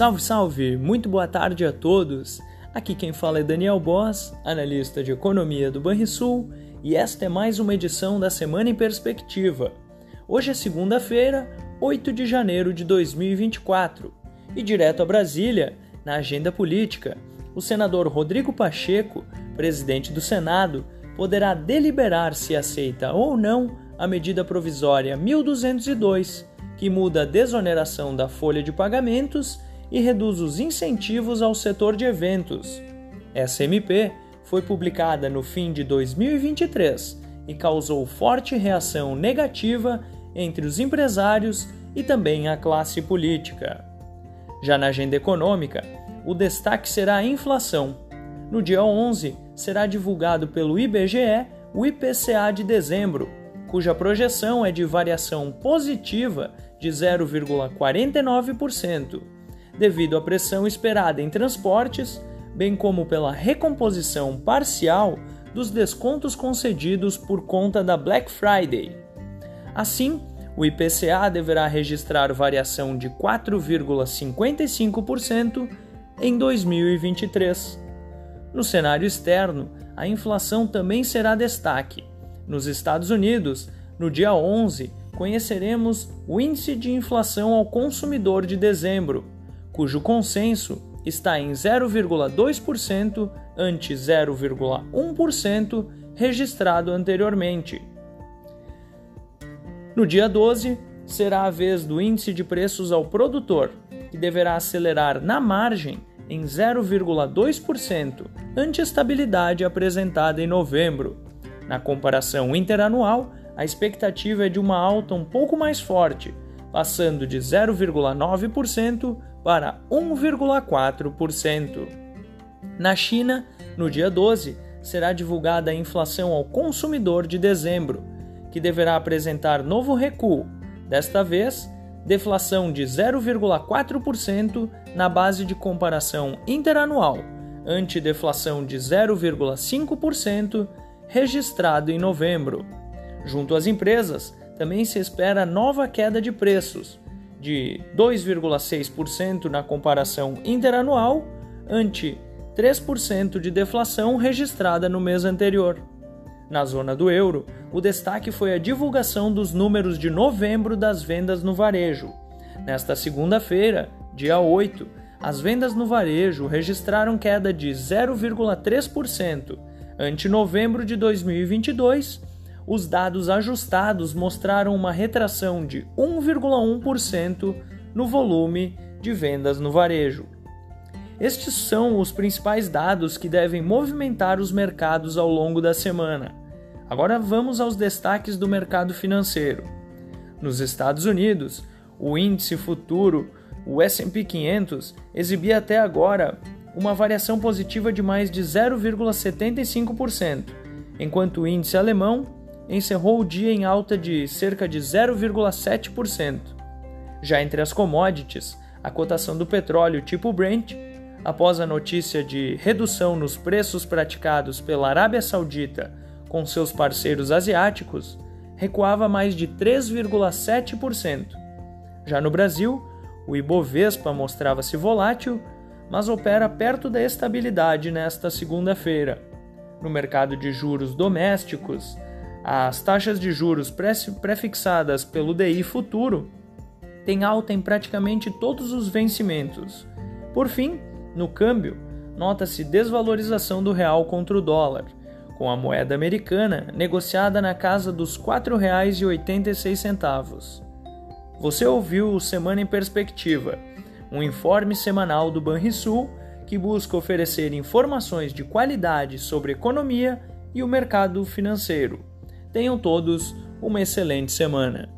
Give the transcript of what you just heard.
Salve, salve! Muito boa tarde a todos! Aqui quem fala é Daniel Boss, analista de economia do Banrisul, e esta é mais uma edição da Semana em Perspectiva. Hoje é segunda-feira, 8 de janeiro de 2024, e direto a Brasília, na agenda política, o senador Rodrigo Pacheco, presidente do Senado, poderá deliberar se aceita ou não a medida provisória 1202, que muda a desoneração da folha de pagamentos e reduz os incentivos ao setor de eventos. Essa MP foi publicada no fim de 2023 e causou forte reação negativa entre os empresários e também a classe política. Já na agenda econômica, o destaque será a inflação. No dia 11, será divulgado pelo IBGE o IPCA de dezembro, cuja projeção é de variação positiva de 0,49%, devido à pressão esperada em transportes, bem como pela recomposição parcial dos descontos concedidos por conta da Black Friday. Assim, o IPCA deverá registrar variação de 4,55% em 2023. No cenário externo, a inflação também será destaque. Nos Estados Unidos, no dia 11, conheceremos o índice de inflação ao consumidor de dezembro, cujo consenso está em 0,2% ante 0,1% registrado anteriormente. No dia 12, será a vez do índice de preços ao produtor, que deverá acelerar na margem em 0,2% ante a estabilidade apresentada em novembro. Na comparação interanual, a expectativa é de uma alta um pouco mais forte, passando de 0,9% para 1,4%. Na China, no dia 12, será divulgada a inflação ao consumidor de dezembro, que deverá apresentar novo recuo, desta vez, deflação de 0,4% na base de comparação interanual, ante deflação de 0,5% registrado em novembro. Junto às empresas, também se espera nova queda de preços, de 2,6% na comparação interanual, ante 3% de deflação registrada no mês anterior. Na zona do euro, o destaque foi a divulgação dos números de novembro das vendas no varejo. Nesta segunda-feira, dia 8, as vendas no varejo registraram queda de 0,3%. Ante novembro de 2022, os dados ajustados mostraram uma retração de 1,1% no volume de vendas no varejo. Estes são os principais dados que devem movimentar os mercados ao longo da semana. Agora vamos aos destaques do mercado financeiro. Nos Estados Unidos, o índice futuro, o S&P 500, exibia até agora uma variação positiva de mais de 0,75%, enquanto o índice alemão encerrou o dia em alta de cerca de 0,7%. Já entre as commodities, a cotação do petróleo tipo Brent, após a notícia de redução nos preços praticados pela Arábia Saudita com seus parceiros asiáticos, recuava mais de 3,7%. Já no Brasil, o Ibovespa mostrava-se volátil, mas opera perto da estabilidade nesta segunda-feira. No mercado de juros domésticos, as taxas de juros prefixadas pelo DI futuro têm alta em praticamente todos os vencimentos. Por fim, no câmbio, nota-se desvalorização do real contra o dólar, com a moeda americana negociada na casa dos R$ 4,86. Você ouviu o Semana em Perspectiva, um informe semanal do Banrisul que busca oferecer informações de qualidade sobre economia e o mercado financeiro. Tenham todos uma excelente semana.